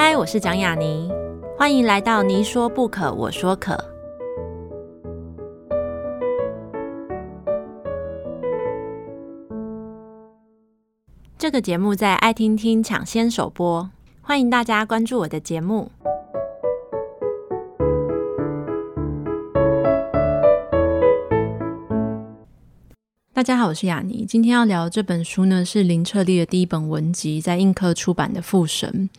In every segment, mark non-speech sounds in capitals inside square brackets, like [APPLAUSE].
嗨，我是蒋雅妮，欢迎来到你说不可，我说可。这个节目在爱听听抢先首播，欢迎大家关注我的节目。大家好，我是雅妮。今天要聊这本书呢，是林彻立的第一本文集，在印刻出版的《父神》。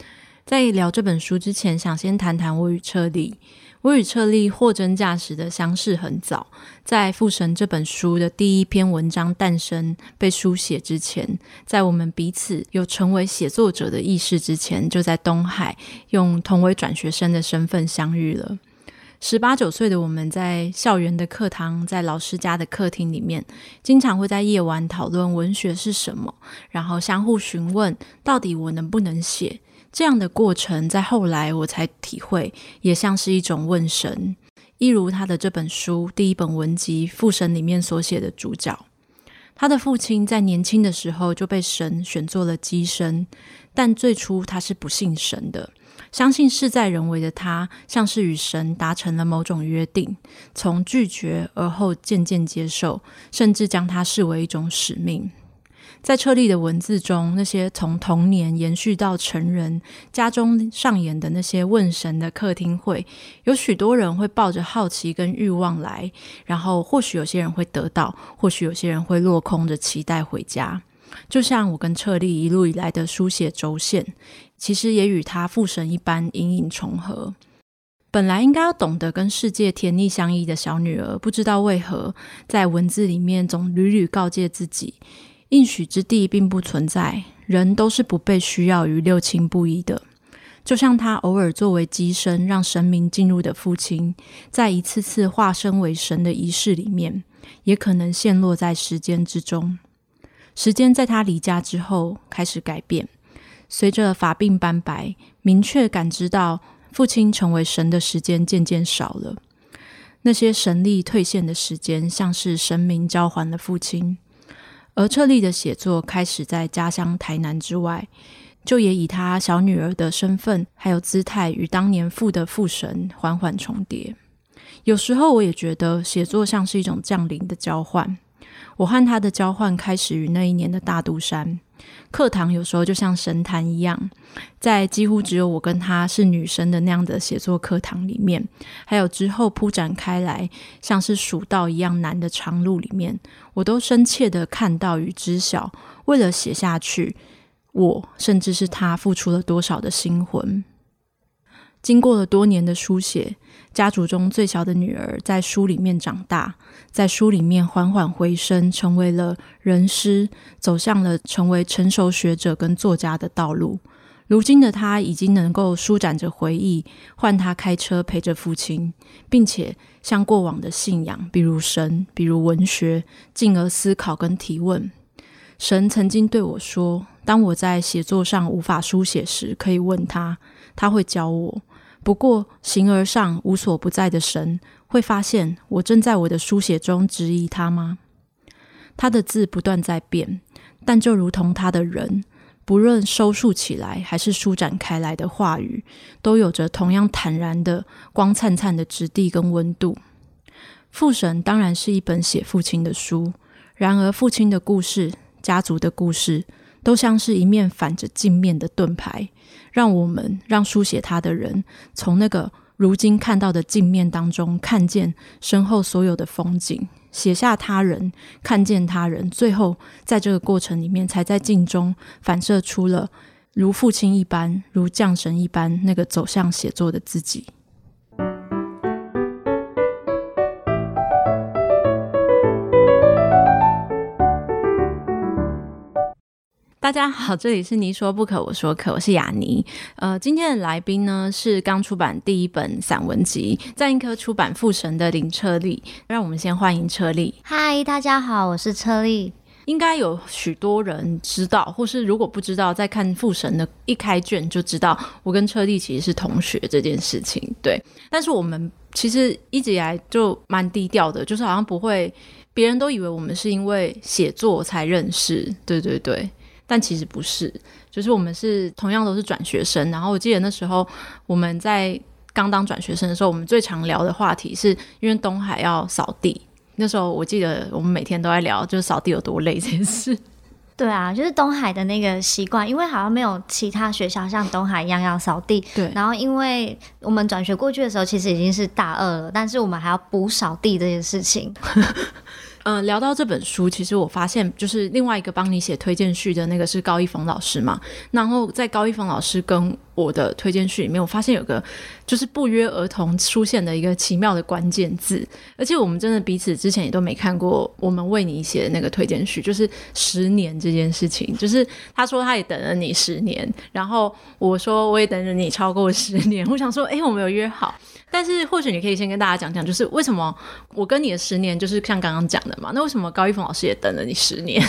在聊这本书之前，想先谈谈我与彻利。我与彻利货真价实的相识很早，在《父神》这本书的第一篇文章诞生、被书写之前，在我们彼此有成为写作者的意识之前，就在东海用同为转学生的身份相遇了。十八九岁的我们在校园的课堂，在老师家的客厅里面，经常会在夜晚讨论文学是什么，然后相互询问到底我能不能写。这样的过程，在后来我才体会，也像是一种问神。一如他的这本书第一本文集《父神》里面所写的主角，他的父亲在年轻的时候就被神选做了机身，但最初他是不信神的。相信事在人为的他，像是与神达成了某种约定，从拒绝而后渐渐接受，甚至将它视为一种使命。在彻利的文字中，那些从童年延续到成人家中上演的那些问神的客厅会，有许多人会抱着好奇跟欲望来，然后或许有些人会得到，或许有些人会落空的期待回家。就像我跟彻利一路以来的书写轴线，其实也与他父神一般隐隐重合。本来应该要懂得跟世界甜蜜相依的小女儿，不知道为何在文字里面总屡屡告诫自己，应许之地并不存在，人都是不被需要与六亲不依的。就像他偶尔作为机身让神明进入的父亲，在一次次化身为神的仪式里面，也可能陷落在时间之中。时间在他离家之后开始改变，随着发鬓斑白，明确感知到父亲成为神的时间渐渐少了。那些神力退现的时间，像是神明交还了父亲。而彻立的写作开始在家乡台南之外，就也以他小女儿的身份还有姿态，与当年父的父神缓缓重叠。有时候我也觉得写作像是一种降临的交换。我和他的交换开始于那一年的大肚山课堂，有时候就像神坛一样，在几乎只有我跟他是女生的那样的写作课堂里面，还有之后铺展开来像是蜀道一样难的长路里面，我都深切的看到与知晓，为了写下去，我甚至是他付出了多少的心魂。经过了多年的书写，家族中最小的女儿在书里面长大，在书里面缓缓回升，成为了人师，走向了成为成熟学者跟作家的道路。如今的他已经能够舒展着回忆，换他开车陪着父亲，并且向过往的信仰，比如神，比如文学，进而思考跟提问。神曾经对我说：“当我在写作上无法书写时，可以问他，他会教我。”不过，形而上无所不在的神，会发现我正在我的书写中质疑他吗？他的字不断在变，但就如同他的人，不论收束起来还是舒展开来的话语，都有着同样坦然的、光灿灿的质地跟温度。父神当然是一本写父亲的书，然而父亲的故事、家族的故事，都像是一面反着镜面的盾牌，让我们让书写他的人从那个如今看到的镜面当中看见身后所有的风景，写下他人，看见他人，最后在这个过程里面，才在镜中反射出了如父亲一般、如将神一般那个走向写作的自己。大家好，[LAUGHS] 这里是你说不可，我说可，我是雅尼。呃，今天的来宾呢是刚出版第一本散文集，在英科出版《父神》的林车丽。让我们先欢迎车丽。嗨，大家好，我是车丽。应该有许多人知道，或是如果不知道，在看《父神》的一开卷就知道，我跟车丽其实是同学这件事情。对，但是我们其实一直以来就蛮低调的，就是好像不会，别人都以为我们是因为写作才认识。对对对。但其实不是，就是我们是同样都是转学生。然后我记得那时候我们在刚当转学生的时候，我们最常聊的话题是因为东海要扫地。那时候我记得我们每天都在聊，就是扫地有多累这件事。[LAUGHS] 对啊，就是东海的那个习惯，因为好像没有其他学校像东海一样要扫地。对。然后，因为我们转学过去的时候，其实已经是大二了，但是我们还要补扫地这件事情。[LAUGHS] 嗯、呃，聊到这本书，其实我发现，就是另外一个帮你写推荐序的那个是高一峰老师嘛。然后在高一峰老师跟我的推荐序里面，我发现有个就是不约而同出现的一个奇妙的关键字，而且我们真的彼此之前也都没看过我们为你写的那个推荐序，就是十年这件事情。就是他说他也等了你十年，然后我说我也等着你超过十年。我想说，哎，我们有约好，但是或许你可以先跟大家讲讲，就是为什么我跟你的十年就是像刚刚讲的那为什么高一峰老师也等了你十年？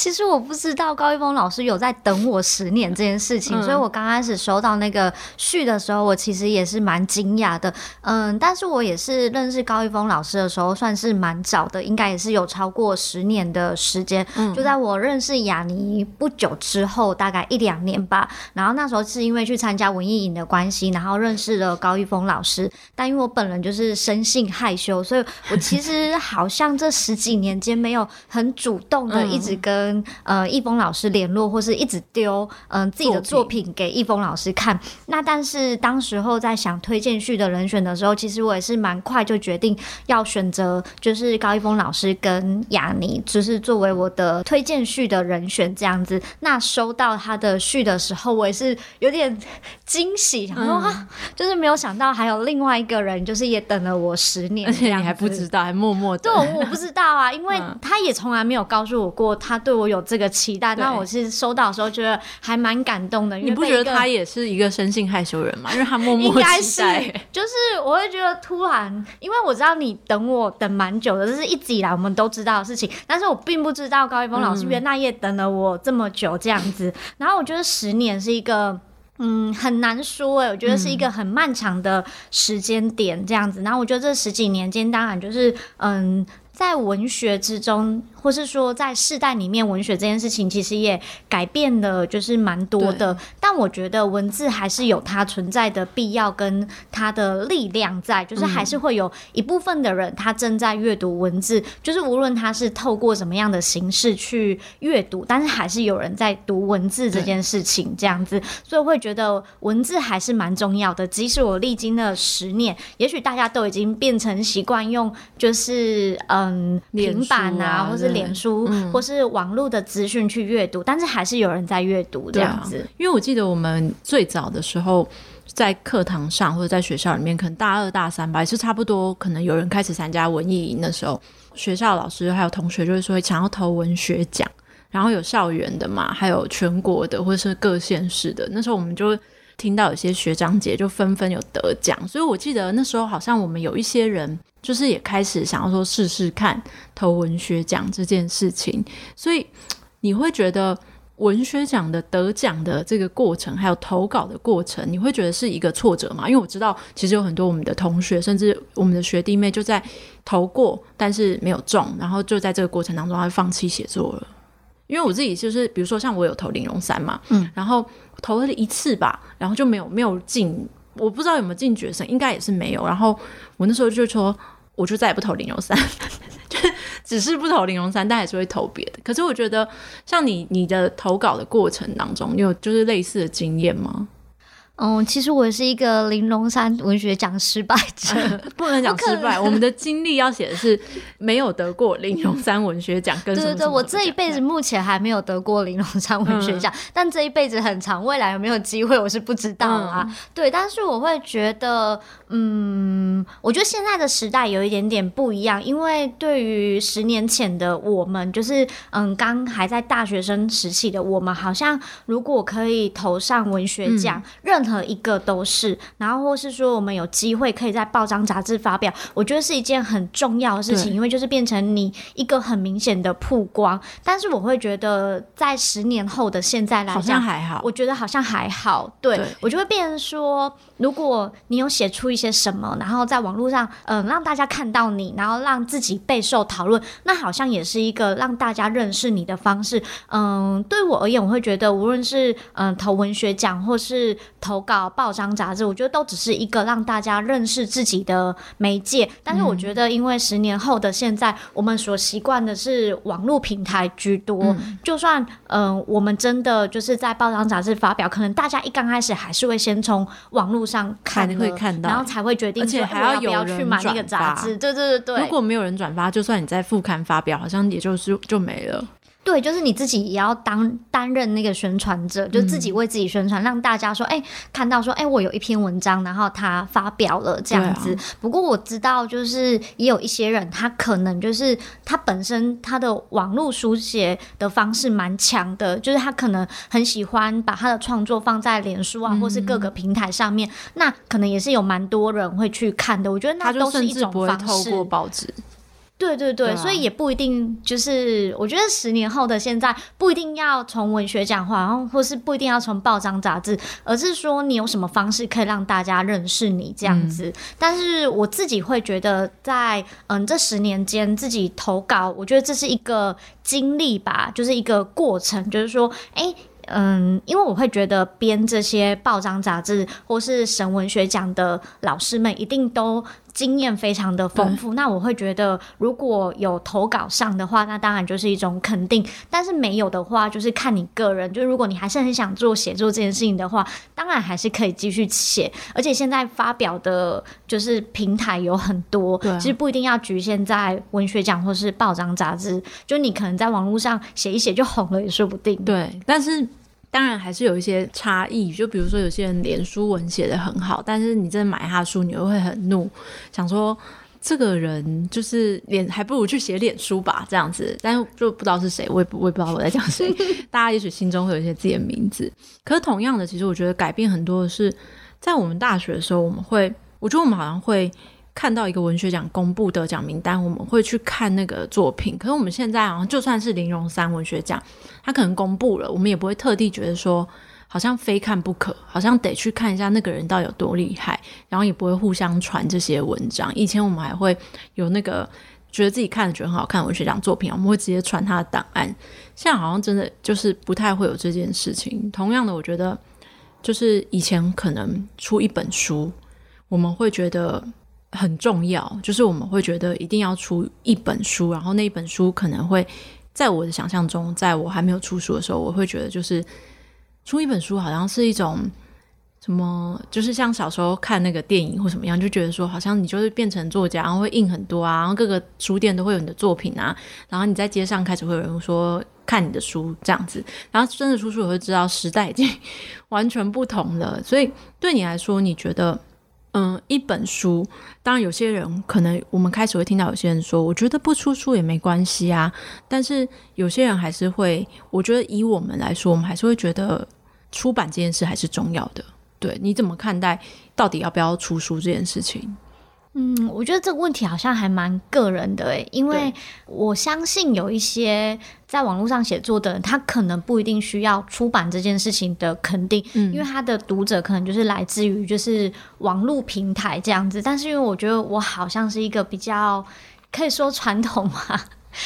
其实我不知道高一峰老师有在等我十年这件事情，嗯、所以我刚开始收到那个序的时候，我其实也是蛮惊讶的。嗯，但是我也是认识高一峰老师的时候，算是蛮早的，应该也是有超过十年的时间。嗯，就在我认识雅尼不久之后，大概一两年吧。然后那时候是因为去参加文艺营的关系，然后认识了高一峰老师。但因为我本人就是生性害羞，所以我其实好像这十几年间没有很主动的一直跟、嗯。跟呃易峰老师联络，或是一直丢嗯、呃、自己的作品给易峰老师看。那但是当时候在想推荐序的人选的时候，其实我也是蛮快就决定要选择，就是高一峰老师跟雅尼，就是作为我的推荐序的人选这样子。那收到他的序的时候，我也是有点惊喜，然后、嗯、就是没有想到还有另外一个人，就是也等了我十年，而且你还不知道，还默默的。对，我不知道啊，因为他也从来没有告诉我过他对。我有这个期待，那我是收到的时候觉得还蛮感动的。你不觉得他也是一个生性害羞人吗？因为他默默期待。应该是，就是我会觉得突然，因为我知道你等我等蛮久的，这是一直以来我们都知道的事情。但是我并不知道高一峰老师原来也等了我这么久这样子。嗯、然后我觉得十年是一个，嗯，很难说哎、欸。我觉得是一个很漫长的时间点这样子。然后我觉得这十几年间，当然就是嗯，在文学之中。或是说，在世代里面，文学这件事情其实也改变了，就是蛮多的。但我觉得文字还是有它存在的必要跟它的力量在，就是还是会有一部分的人他正在阅读文字，就是无论他是透过什么样的形式去阅读，但是还是有人在读文字这件事情这样子。所以会觉得文字还是蛮重要的。即使我历经了十年，也许大家都已经变成习惯用，就是嗯平板啊，或是。脸书或是网络的资讯去阅读，嗯，但是还是有人在阅读这样子。啊，因为我记得我们最早的时候在课堂上或者在学校里面，可能大二大三吧，也是差不多，可能有人开始参加文艺营的时候，学校老师还有同学就会说想要投文学奖，然后有校园的嘛，还有全国的或者是各县市的。那时候我们就听到有些学长姐就纷纷有得奖，所以我记得那时候好像我们有一些人就是也开始想要说试试看投文学奖这件事情。所以你会觉得文学奖的得奖的这个过程，还有投稿的过程，你会觉得是一个挫折吗？因为我知道其实有很多我们的同学，甚至我们的学弟妹就在投过，但是没有中，然后就在这个过程当中，他放弃写作了。因为我自己就是，比如说像我有投玲珑三嘛，嗯，然后投了一次吧，然后就没有没有进，我不知道有没有进决胜，应该也是没有。然后我那时候就说，我就再也不投林荣三，[LAUGHS] 就是只是不投林荣三，但还是会投别的。可是我觉得，像你你的投稿的过程当中，你有就是类似的经验吗？嗯，其实我也是一个玲珑山文学奖失败者，[LAUGHS] 不能讲失败。我们的经历要写的是没有得过玲珑山文学奖，跟对对对，我这一辈子目前还没有得过玲珑山文学奖，嗯，但这一辈子很长，未来有没有机会我是不知道啊，嗯。对，但是我会觉得，嗯，我觉得现在的时代有一点点不一样，因为对于十年前的我们，就是嗯，刚还在大学生时期的我们，好像如果可以投上文学奖，嗯，任何何一个都是，然后或是说我们有机会可以在报章杂志发表，我觉得是一件很重要的事情，因为就是变成你一个很明显的曝光。但是我会觉得，在十年后的现在来讲，好像还好，我觉得好像还好。对，对我就会变成说，如果你有写出一些什么，然后在网络上，嗯、呃，让大家看到你，然后让自己备受讨论，那好像也是一个让大家认识你的方式。嗯、呃，对我而言，我会觉得，无论是嗯、呃、投文学奖，或是投稿报章杂志，我觉得都只是一个让大家认识自己的媒介。但是我觉得，因为十年后的现在，我们所习惯的是网络平台居多。嗯、就算嗯、呃，我们真的就是在报章杂志发表，可能大家一刚开始还是会先从网络上看，会看到，然后才会决定，而且还要有人去买那个杂志。对对对对，如果没有人转发，就算你在副刊发表，好像也就是就没了。对，就是你自己也要当担任那个宣传者，就自己为自己宣传，嗯、让大家说，哎，看到说，哎，我有一篇文章，然后他发表了这样子。啊、不过我知道，就是也有一些人，他可能就是他本身他的网络书写的方式蛮强的，就是他可能很喜欢把他的创作放在脸书啊，嗯、或是各个平台上面，那可能也是有蛮多人会去看的。我觉得那都是一种方式。透过报纸。对对对，对啊、所以也不一定就是，我觉得十年后的现在不一定要从文学讲话，然后或是不一定要从报章杂志，而是说你有什么方式可以让大家认识你这样子。嗯、但是我自己会觉得在，在嗯这十年间自己投稿，我觉得这是一个经历吧，就是一个过程，就是说，哎。嗯，因为我会觉得编这些报章杂志或是审文学奖的老师们一定都经验非常的丰富。那我会觉得，如果有投稿上的话，那当然就是一种肯定；但是没有的话，就是看你个人。就如果你还是很想做写作这件事情的话，当然还是可以继续写。而且现在发表的就是平台有很多，其实不一定要局限在文学奖或是报章杂志。就你可能在网络上写一写就红了也说不定。对，但是。当然还是有一些差异，就比如说有些人脸书文写得很好，但是你真的买他的书，你又会很怒，想说这个人就是脸，还不如去写脸书吧这样子。但是就不知道是谁，我也不我也不知道我在讲谁。[LAUGHS] 大家也许心中会有一些自己的名字。可是同样的，其实我觉得改变很多的是，在我们大学的时候，我们会，我觉得我们好像会。看到一个文学奖公布得奖名单，我们会去看那个作品。可是我们现在好像就算是林荣三文学奖，他可能公布了，我们也不会特地觉得说好像非看不可，好像得去看一下那个人到底有多厉害，然后也不会互相传这些文章。以前我们还会有那个觉得自己看了觉得很好看的文学奖作品，我们会直接传他的档案。现在好像真的就是不太会有这件事情。同样的，我觉得就是以前可能出一本书，我们会觉得。很重要，就是我们会觉得一定要出一本书，然后那一本书可能会在我的想象中，在我还没有出书的时候，我会觉得就是出一本书好像是一种什么，就是像小时候看那个电影或什么样，就觉得说好像你就是变成作家，然后会印很多啊，然后各个书店都会有你的作品啊，然后你在街上开始会有人说看你的书这样子，然后真的出书，我会知道时代已经 [LAUGHS] 完全不同了，所以对你来说，你觉得？嗯，一本书，当然有些人可能我们开始会听到有些人说，我觉得不出书也没关系啊。但是有些人还是会，我觉得以我们来说，我们还是会觉得出版这件事还是重要的。对，你怎么看待到底要不要出书这件事情？嗯，我觉得这个问题好像还蛮个人的诶，因为我相信有一些在网络上写作的人，他可能不一定需要出版这件事情的肯定，嗯，因为他的读者可能就是来自于就是网络平台这样子。但是因为我觉得我好像是一个比较可以说传统嘛。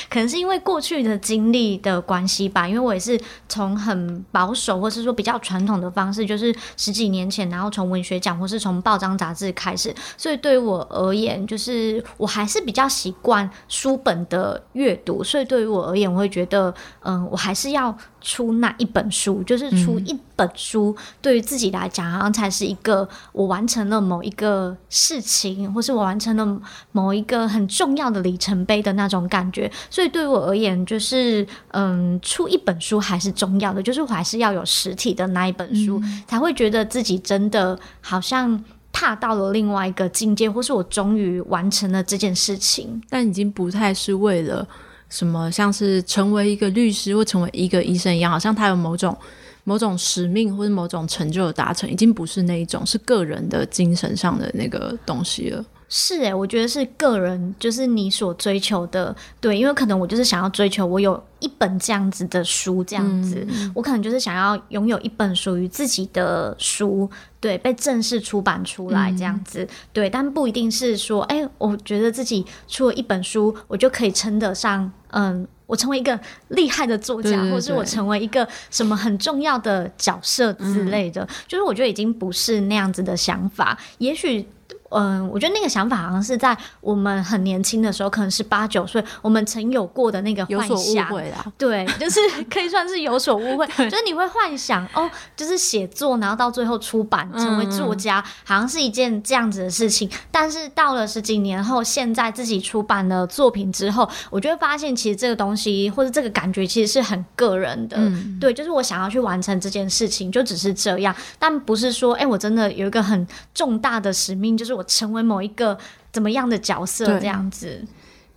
可能是因为过去的经历的关系吧，因为我也是从很保守或是说比较传统的方式，就是十几年前，然后从文学奖或是从报章杂志开始，所以对于我而言，就是我还是比较习惯书本的阅读，所以对于我而言，我会觉得，嗯，我还是要。出那一本书，就是出一本书，嗯、对于自己来讲，好像才是一个我完成了某一个事情，或是我完成了某一个很重要的里程碑的那种感觉。所以对于我而言，就是嗯，出一本书还是重要的，就是我还是要有实体的那一本书，嗯、才会觉得自己真的好像踏到了另外一个境界，或是我终于完成了这件事情。但已经不太是为了。什么像是成为一个律师或成为一个医生一样，好像他有某种某种使命或者某种成就的达成，已经不是那一种，是个人的精神上的那个东西了。是诶，我觉得是个人，就是你所追求的，对，因为可能我就是想要追求我有一本这样子的书，这样子，嗯、我可能就是想要拥有一本属于自己的书，对，被正式出版出来这样子，嗯、对，但不一定是说，哎、欸，我觉得自己出了一本书，我就可以称得上，嗯，我成为一个厉害的作家，对对对，或是我成为一个什么很重要的角色之类的，嗯、就是我觉得已经不是那样子的想法，也许。嗯，我觉得那个想法好像是在我们很年轻的时候，可能是八九岁，我们曾有过的那个幻想。有所误会啦。对，就是 [LAUGHS] 可以算是有所误会。就是你会幻想哦，就是写作，然后到最后出版成为作家，嗯、好像是一件这样子的事情。但是到了十几年后，现在自己出版了作品之后，我就会发现，其实这个东西或者这个感觉，其实是很个人的。嗯、对，就是我想要去完成这件事情，就只是这样，但不是说，哎、欸，我真的有一个很重大的使命，就是我。成为某一个怎么样的角色这样子，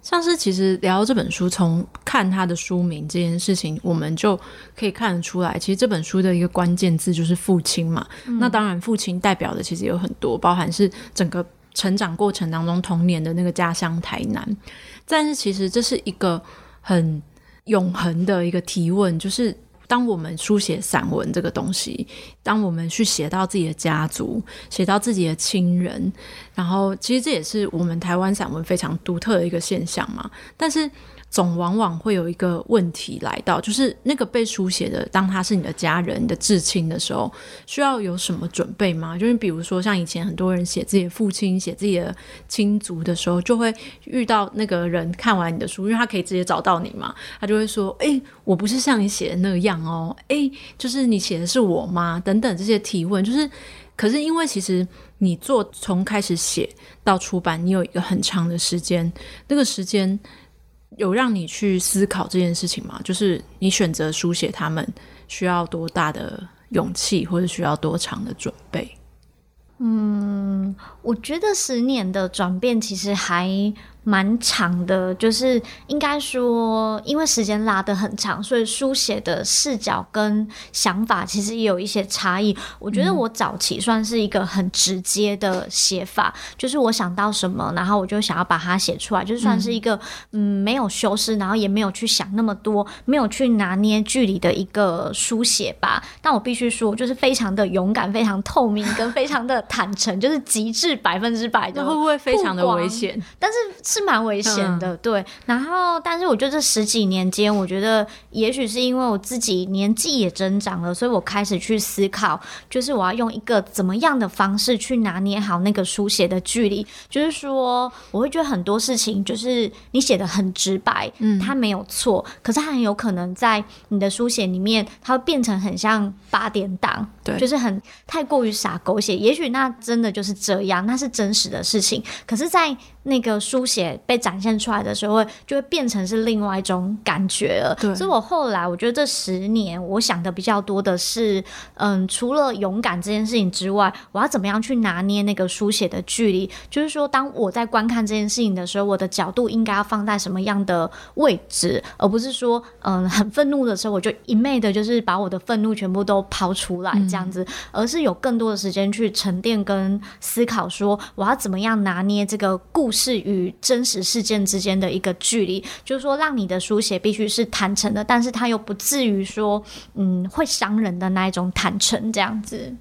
像是其实聊这本书，从看他的书名这件事情，我们就可以看得出来，其实这本书的一个关键字就是父亲嘛。嗯、那当然，父亲代表的其实有很多，包含是整个成长过程当中童年的那个家乡台南。但是其实这是一个很永恒的一个提问，就是。当我们书写散文这个东西，当我们去写到自己的家族，写到自己的亲人，然后其实这也是我们台湾散文非常独特的一个现象嘛。但是。总往往会有一个问题来到，就是那个被书写的，当他是你的家人、你的至亲的时候，需要有什么准备吗？就是比如说，像以前很多人写自己的父亲、写自己的亲族的时候，就会遇到那个人看完你的书，因为他可以直接找到你嘛，他就会说：“哎，我不是像你写的那样哦，哎，就是你写的是我吗？”等等这些提问，就是，可是因为其实你做从开始写到出版，你有一个很长的时间，那个时间。有让你去思考这件事情吗？就是你选择书写他们需要多大的勇气，或者需要多长的准备？嗯，我觉得十年的转变其实还。蛮长的，就是应该说，因为时间拉得很长，所以书写的视角跟想法其实也有一些差异。我觉得我早期算是一个很直接的写法，嗯、就是我想到什么，然后我就想要把它写出来，就算是一个嗯没有修饰，然后也没有去想那么多，没有去拿捏距离的一个书写吧。但我必须说，就是非常的勇敢，非常透明，跟非常的坦诚，就是极致百分之百的。会不会非常的危险？但是。是蛮危险的，对。然后，但是我觉得这十几年间，我觉得也许是因为我自己年纪也增长了，所以我开始去思考，就是我要用一个怎么样的方式去拿捏好那个书写的距离。就是说，我会觉得很多事情，就是你写的很直白，嗯，它没有错，可是它很有可能在你的书写里面，它会变成很像八点档，对，就是很太过于傻狗血。也许那真的就是这样，那是真实的事情。可是，在那个书写被展现出来的时候，就会变成是另外一种感觉了。对，所以我后来我觉得这十年，我想的比较多的是，嗯，除了勇敢这件事情之外，我要怎么样去拿捏那个书写的距离？就是说，当我在观看这件事情的时候，我的角度应该要放在什么样的位置，而不是说，嗯，很愤怒的时候，我就一昧的，就是把我的愤怒全部都抛出来这样子，嗯、而是有更多的时间去沉淀跟思考，说我要怎么样拿捏这个故事。是与真实事件之间的一个距离，就是说，让你的书写必须是坦诚的，但是它又不至于说，嗯，会伤人的那一种坦诚，这样子。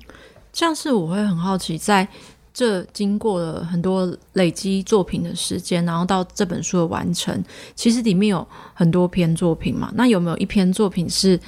像是我会很好奇，在这经过了很多累积作品的时间，然后到这本书的完成，其实里面有很多篇作品嘛，那有没有一篇作品是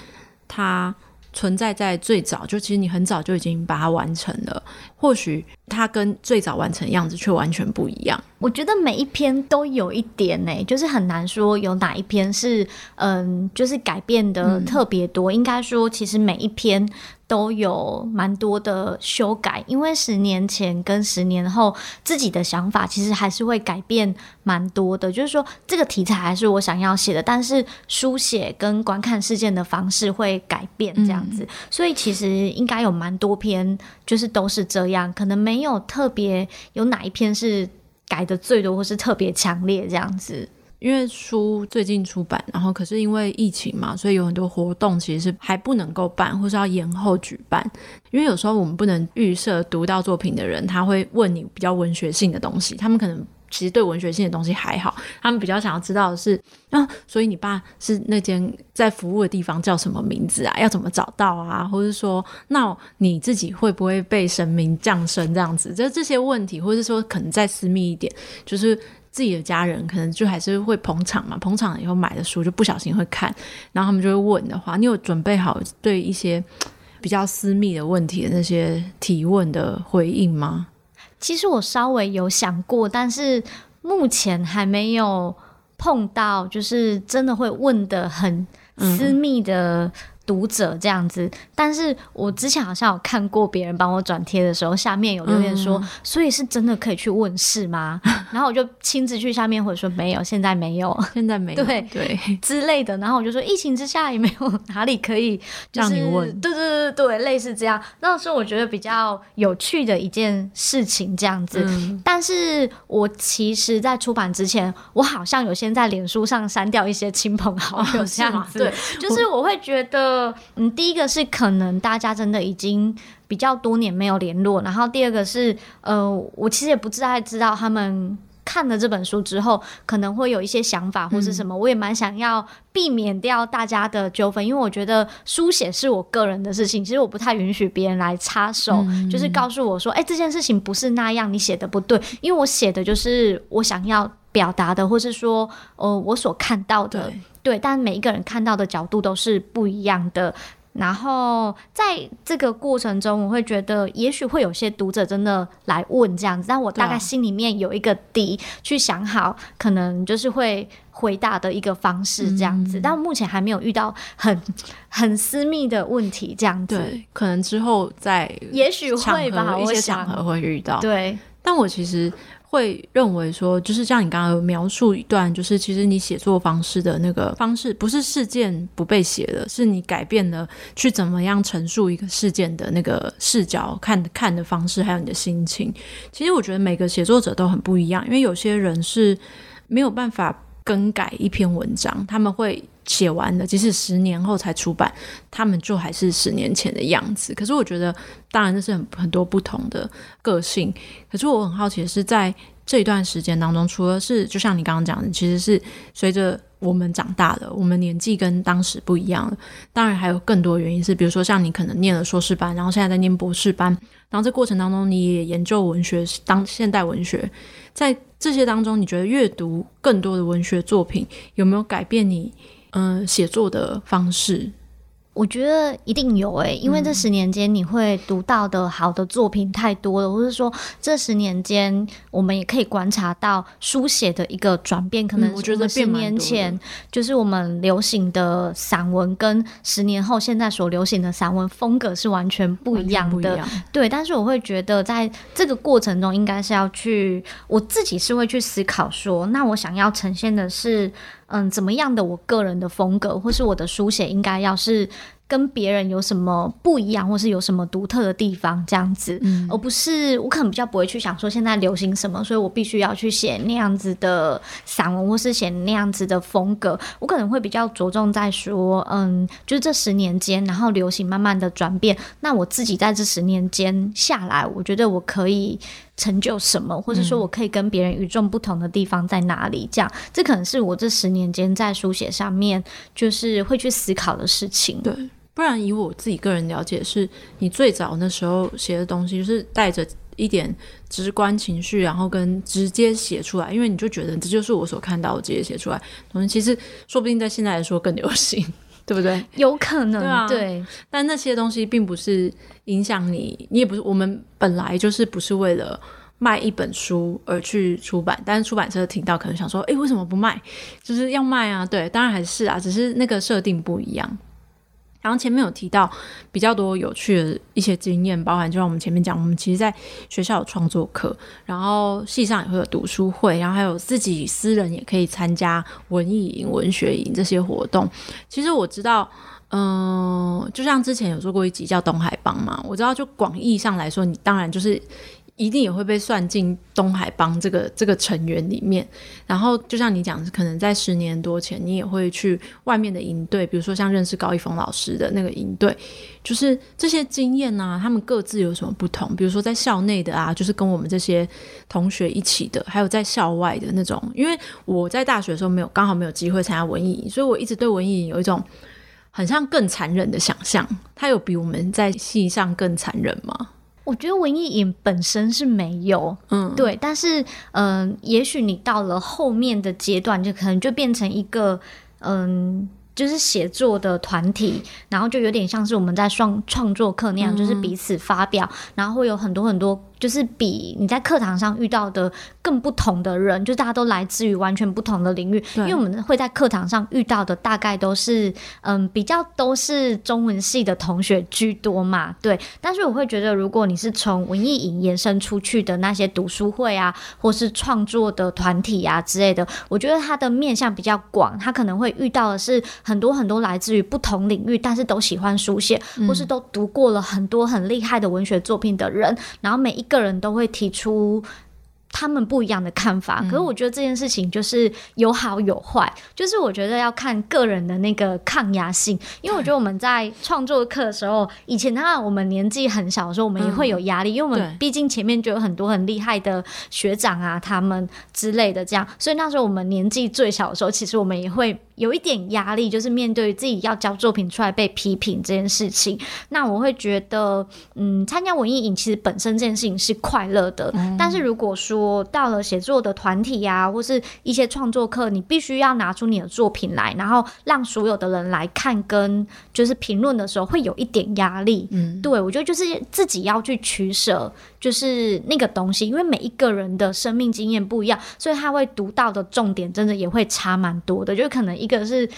它？存在在最早，就其实你很早就已经把它完成了，或许它跟最早完成的样子却完全不一样。我觉得每一篇都有一点呢、就是很难说有哪一篇是嗯，就是改变的特别多。应该说，其实每一篇。都有蛮多的修改，因为十年前跟十年后自己的想法其实还是会改变蛮多的。就是说，这个题材还是我想要写的，但是书写跟观看事件的方式会改变这样子。所以其实应该有蛮多篇，就是都是这样，可能没没有特别有哪一篇是改的最多或是特别强烈这样子。因为书最近出版，然后可是因为疫情嘛，所以有很多活动其实是还不能够办，或是要延后举办。因为有时候我们不能预设读到作品的人，他会问你比较文学性的东西，他们可能。其实对文学性的东西还好，他们比较想要知道的是，啊，所以你爸是那间在服务的地方叫什么名字啊？要怎么找到啊？或者说，那你自己会不会被神明降生这样子？就这些问题，或者说可能再私密一点，就是自己的家人可能就还是会捧场嘛，捧场以后买的书就不小心会看，然后他们就会问的话，你有准备好对一些比较私密的问题的那些提问的回应吗？其实我稍微有想过，但是目前还没有碰到，就是真的会问的很私密的。嗯读者这样子，但是我之前好像有看过别人帮我转贴的时候，下面有留言说，嗯、所以是真的可以去问世吗？[LAUGHS] 然后我就亲自去下面回说没有，现在没有，[LAUGHS] 现在没有，对对之类的。然后我就说疫情之下也没有哪里可以、就是、让你问，对对对对，类似这样。那是我觉得比较有趣的一件事情这样子。嗯、但是我其实，在出版之前，我好像有先在脸书上删掉一些亲朋好友这样子，对，就是我会觉得。嗯，第一个是可能大家真的已经比较多年没有联络，然后第二个是，呃，我其实也不太知道他们看了这本书之后可能会有一些想法或是什么，嗯、我也蛮想要避免掉大家的纠纷，因为我觉得书写是我个人的事情，其实我不太允许别人来插手，嗯、就是告诉我说，哎、欸，这件事情不是那样，你写的不对，因为我写的就是我想要表达的，或是说，呃，我所看到的。对，但每一个人看到的角度都是不一样的。然后在这个过程中，我会觉得，也许会有些读者真的来问这样子，但我大概心里面有一个底，去想好，可能就是会回答的一个方式这样子。嗯、但目前还没有遇到很很私密的问题这样子。对，可能之后再，也许会吧，一些场合会遇到。对，但我其实。会认为说，就是像你刚刚描述一段，就是其实你写作方式的那个方式，不是事件不被写的，是你改变了去怎么样陈述一个事件的那个视角看看的方式，还有你的心情。其实我觉得每个写作者都很不一样，因为有些人是没有办法更改一篇文章，他们会。写完了，即使十年后才出版，他们就还是十年前的样子。可是我觉得，当然这是很很多不同的个性。可是我很好奇的是，在这一段时间当中，除了是就像你刚刚讲的，其实是随着我们长大了，我们年纪跟当时不一样了。当然还有更多原因是，比如说像你可能念了硕士班，然后现在在念博士班，然后这过程当中你也研究文学，当现代文学，在这些当中，你觉得阅读更多的文学作品有没有改变你？嗯，写作的方式。我觉得一定有诶、欸，因为这十年间你会读到的好的作品太多了，嗯、或者说这十年间我们也可以观察到书写的一个转变。可能我觉得十年前就是我们流行的散文，跟十年后现在所流行的散文风格是完全不一样的。对，但是我会觉得在这个过程中，应该是要去我自己是会去思考说，那我想要呈现的是。嗯，怎么样的我个人的风格，或是我的书写，应该要是跟别人有什么不一样，或是有什么独特的地方，这样子，嗯、而不是我可能比较不会去想说现在流行什么，所以我必须要去写那样子的散文，或是写那样子的风格。我可能会比较着重在说，嗯，就是这十年间，然后流行慢慢的转变，那我自己在这十年间下来，我觉得我可以。成就什么，或者说我可以跟别人与众不同的地方在哪里？这样，这可能是我这十年间在书写上面就是会去思考的事情。对，不然以我自己个人了解，是你最早那时候写的东西，就是带着一点直观情绪，然后跟直接写出来，因为你就觉得这就是我所看到我，直接写出来。同时，其实说不定在现在来说更流行。[LAUGHS] 对不对？有可能，对啊。对，但那些东西并不是影响你，你也不是。我们本来就是不是为了卖一本书而去出版，但是出版社听到可能想说：“诶，为什么不卖？就是要卖啊！”对，当然还是啊，只是那个设定不一样。然后前面有提到比较多有趣的一些经验，包含就像我们前面讲，我们其实在学校有创作课，然后系上也会有读书会，然后还有自己私人也可以参加文艺营、文学营这些活动。其实我知道，嗯、就像之前有做过一集叫《东海帮》嘛，我知道就广义上来说，你当然就是。一定也会被算进东海帮这个这个成员里面。然后就像你讲，可能在十年多前，你也会去外面的营队，比如说像认识高一峰老师的那个营队，就是这些经验呢、啊，他们各自有什么不同？比如说在校内的啊，就是跟我们这些同学一起的，还有在校外的那种。因为我在大学的时候没有刚好没有机会参加文艺营，所以我一直对文艺营有一种很像更残忍的想象。它有比我们在戏上更残忍吗？我觉得文艺影本身是没有，嗯，对，但是，嗯、呃，也许你到了后面的阶段，就可能就变成一个，嗯、呃，就是写作的团体，然后就有点像是我们在创创作课那样，就是彼此发表，嗯、然后会有很多很多。就是比你在课堂上遇到的更不同的人，就大家都来自于完全不同的领域。因为我们会在课堂上遇到的大概都是，嗯，比较都是中文系的同学居多嘛。对，但是我会觉得，如果你是从文艺营延伸出去的那些读书会啊，或是创作的团体啊之类的，我觉得它的面向比较广，它可能会遇到的是很多很多来自于不同领域，但是都喜欢书写，或是都读过了很多很厉害的文学作品的人，然后每一个人都会提出他们不一样的看法，可是我觉得这件事情就是有好有坏，就是我觉得要看个人的那个抗压性，因为我觉得我们在创作课的时候，以前当然我们年纪很小的时候，我们也会有压力，因为我们毕竟前面就有很多很厉害的学长啊，他们之类的这样，所以那时候我们年纪最小的时候，其实我们也会。有一点压力，就是面对自己要交作品出来被批评这件事情。那我会觉得，嗯，参加文艺营其实本身这件事情是快乐的。嗯。但是如果说到了写作的团体呀，或是一些创作课，你必须要拿出你的作品来，然后让所有的人来看跟就是评论的时候，会有一点压力。嗯，对，我觉得就是自己要去取舍，就是那个东西，因为每一个人的生命经验不一样，所以他会读到的重点真的也会差蛮多的，就可能一。一个是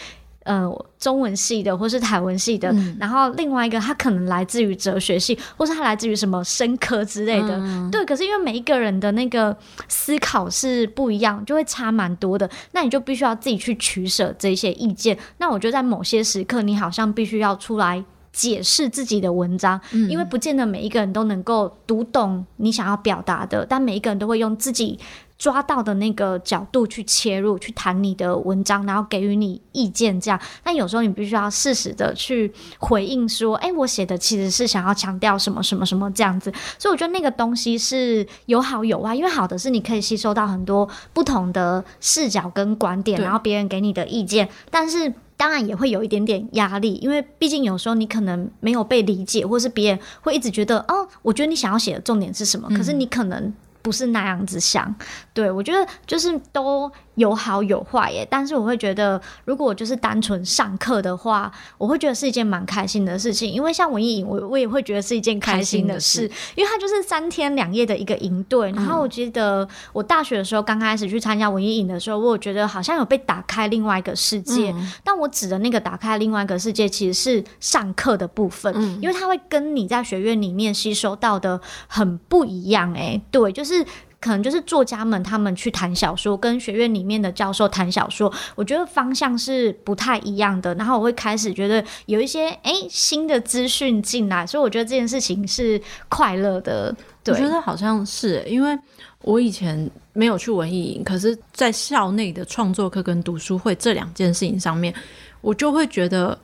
呃中文系的，或是台文系的，嗯，然后另外一个他可能来自于哲学系，或是他来自于什么生科之类的，嗯，对。可是因为每一个人的那个思考是不一样，就会差蛮多的。那你就必须要自己去取舍这些意见。那我觉得在某些时刻，你好像必须要出来解释自己的文章，嗯，因为不见得每一个人都能够读懂你想要表达的，但每一个人都会用自己。抓到的那个角度去切入，去谈你的文章，然后给予你意见，这样。但有时候你必须要适时的去回应，说：“哎、欸，我写的其实是想要强调什么什么什么这样子。”所以我觉得那个东西是有好有坏，因为好的是你可以吸收到很多不同的视角跟观点，然后别人给你的意见。但是当然也会有一点点压力，因为毕竟有时候你可能没有被理解，或是别人会一直觉得：“哦，我觉得你想要写的重点是什么？”可是你可能。不是那样子想，对，我觉得就是都有好有坏耶。但是我会觉得，如果我就是单纯上课的话，我会觉得是一件蛮开心的事情。因为像文艺营，我我也会觉得是一件开心的事，的因为它就是三天两夜的一个营队。然后我记得我大学的时候刚开始去参加文艺营的时候，我觉得好像有被打开另外一个世界。嗯、但我指的那个打开另外一个世界，其实是上课的部分，嗯，因为它会跟你在学院里面吸收到的很不一样。哎，对，就是。可能就是作家们他们去谈小说，跟学院里面的教授谈小说，我觉得方向是不太一样的。然后我会开始觉得有一些哎、新的资讯进来，所以我觉得这件事情是快乐的。我觉得好像是因为我以前没有去文艺营，可是在校内的创作课跟读书会这两件事情上面，我就会觉得。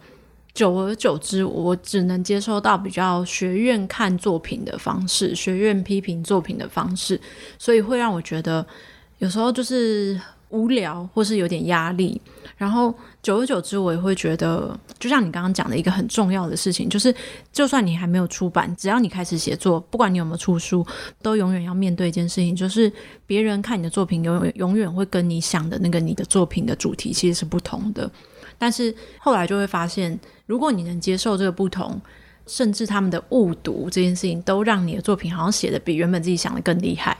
久而久之，我只能接受到比较学院看作品的方式，学院批评作品的方式，所以会让我觉得有时候就是无聊，或是有点压力。然后久而久之，我也会觉得，就像你刚刚讲的一个很重要的事情，就是就算你还没有出版，只要你开始写作，不管你有没有出书，都永远要面对一件事情，就是别人看你的作品，永远永远会跟你想的那个你的作品的主题其实是不同的。但是后来就会发现，如果你能接受这个不同，甚至他们的误读这件事情，都让你的作品好像写的比原本自己想的更厉害。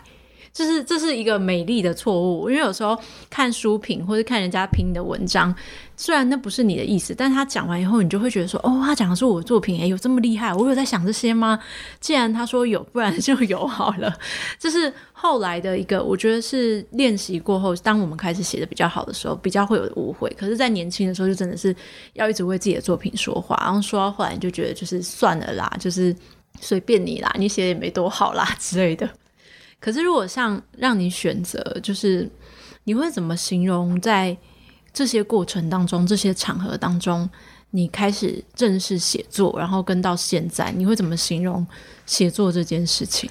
这是这是一个美丽的错误，因为有时候看书评或者看人家评你的文章，虽然那不是你的意思，但他讲完以后，你就会觉得说，哦，他讲的是我的作品，诶，有这么厉害？我有在想这些吗？既然他说有，不然就有好了。[LAUGHS] 这是后来的一个，我觉得是练习过后，当我们开始写的比较好的时候，比较会有误会。可是，在年轻的时候，就真的是要一直为自己的作品说话，然后说到后来，你就觉得就是算了啦，就是随便你啦，你写也没多好啦之类的。可是如果像让你选择，就是你会怎么形容在这些过程当中、这些场合当中，你开始正式写作，然后跟到现在，你会怎么形容写作这件事情？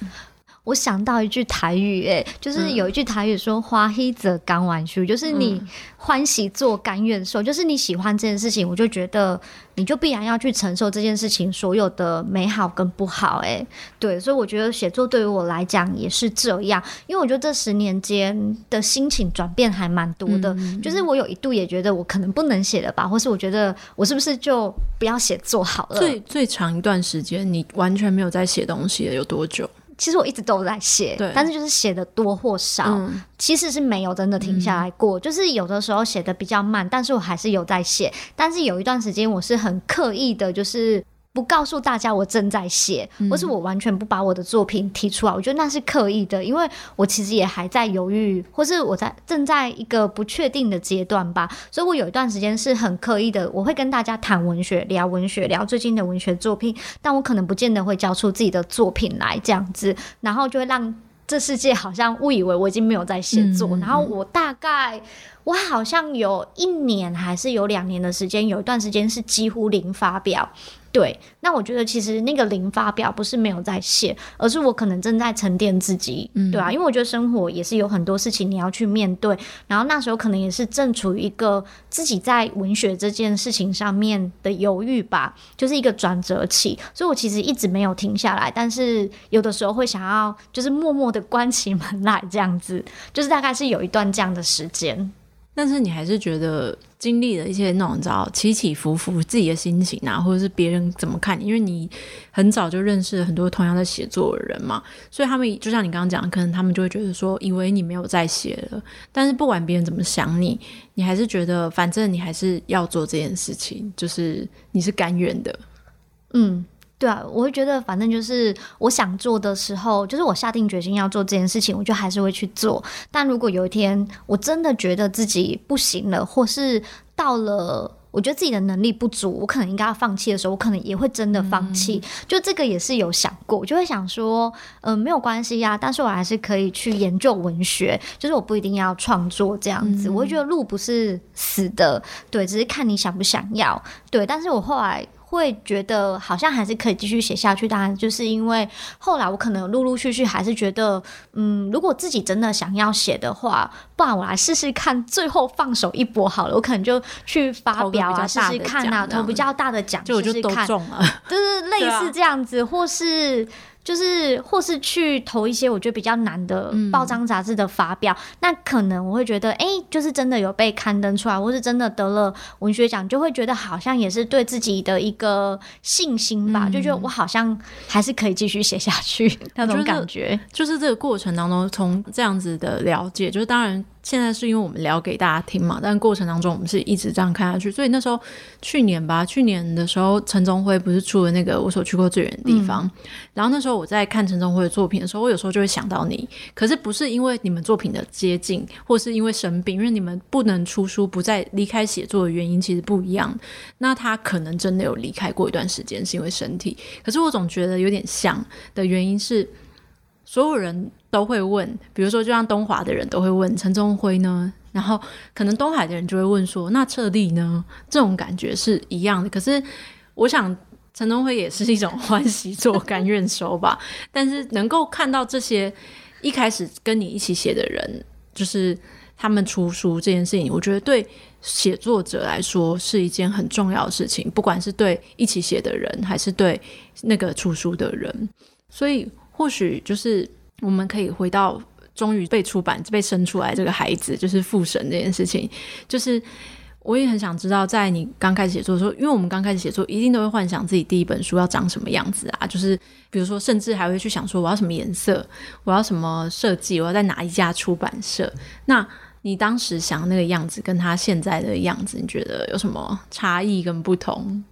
我想到一句台语，哎，就是有一句台语说“嗯、欢喜做甘愿受”，就是你欢喜做甘愿受，就是你喜欢这件事情，我就觉得你就必然要去承受这件事情所有的美好跟不好，哎，对，所以我觉得写作对于我来讲也是这样，因为我觉得这十年间的心情转变还蛮多的，嗯、就是我有一度也觉得我可能不能写了吧，或是我觉得我是不是就不要写作好了？最最长一段时间，你完全没有在写东西了，有多久？其实我一直都在写，但是就是写的多或少，嗯、其实是没有真的停下来过。嗯、就是有的时候写的比较慢，但是我还是有在写。但是有一段时间，我是很刻意的，就是。不告诉大家我正在写，或是我完全不把我的作品提出来，我觉得那是刻意的，因为我其实也还在犹豫，或是我在正在一个不确定的阶段吧，所以我有一段时间是很刻意的，我会跟大家谈文学，聊文学，聊最近的文学作品，但我可能不见得会交出自己的作品来这样子，然后就会让这世界好像误以为我已经没有在写作，然后我大概我好像有一年还是有两年的时间，有一段时间是几乎零发表。对，那我觉得其实那个零发表不是没有在写，而是我可能正在沉淀自己，嗯、对啊，因为我觉得生活也是有很多事情你要去面对，然后那时候可能也是正处于一个自己在文学这件事情上面的犹豫吧，就是一个转折期，所以我其实一直没有停下来，但是有的时候会想要就是默默的关起门来这样子，就是大概是有一段这样的时间。但是你还是觉得经历了一些那种你知道起起伏伏，自己的心情啊，或者是别人怎么看你？因为你很早就认识了很多同样在写作的人嘛，所以他们就像你刚刚讲，可能他们就会觉得说，以为你没有在写了。但是不管别人怎么想你，你还是觉得反正你还是要做这件事情，就是你是甘愿的，嗯。对啊，我会觉得反正就是我想做的时候，就是我下定决心要做这件事情，我就还是会去做。但如果有一天我真的觉得自己不行了，或是到了我觉得自己的能力不足，我可能应该要放弃的时候，我可能也会真的放弃。嗯、就这个也是有想过，我就会想说，嗯、呃，没有关系呀、啊，但是我还是可以去研究文学，就是我不一定要创作这样子。嗯、我会觉得路不是死的，对，只是看你想不想要。对，但是我后来。会觉得好像还是可以继续写下去，当然就是因为后来我可能陆陆续续还是觉得，嗯，如果自己真的想要写的话，不然我来试试看，最后放手一搏好了，我可能就去发表啊，试试看啊，投比较大的奖，就我就都中了，[LAUGHS] 就是类似这样子，啊、或是。就是，或是去投一些我觉得比较难的报章杂志的发表，嗯、那可能我会觉得，哎、欸，就是真的有被刊登出来，或是真的得了文学奖，就会觉得好像也是对自己的一个信心吧，嗯、就觉得我好像还是可以继续写下去 [LAUGHS] 那种感觉。就是这个过程当中，从这样子的了解，就是当然。现在是因为我们聊给大家听嘛，但过程当中我们是一直这样看下去，所以那时候去年吧，去年的时候陈宗辉不是出了那个我所去过最远的地方，嗯、然后那时候我在看陈宗辉的作品的时候，我有时候就会想到你，可是不是因为你们作品的接近，或是因为生病，因为你们不能出书，不再离开写作的原因其实不一样。那他可能真的有离开过一段时间，是因为身体，可是我总觉得有点像的原因是。所有人都会问，比如说，就像东华的人都会问陈宗辉呢，然后可能东海的人就会问说，那彻底呢？这种感觉是一样的。可是，我想陈宗辉也是一种欢喜做甘愿收吧。[LAUGHS] 但是能够看到这些一开始跟你一起写的人，就是他们出书这件事情，我觉得对写作者来说是一件很重要的事情，不管是对一起写的人，还是对那个出书的人，所以。或许就是我们可以回到终于被出版、被生出来这个孩子，就是复审这件事情。就是我也很想知道，在你刚开始写作的时候，因为我们刚开始写作，一定都会幻想自己第一本书要长什么样子啊。就是比如说，甚至还会去想说，我要什么颜色，我要什么设计，我要在哪一家出版社。那你当时想那个样子，跟他现在的样子，你觉得有什么差异跟不同？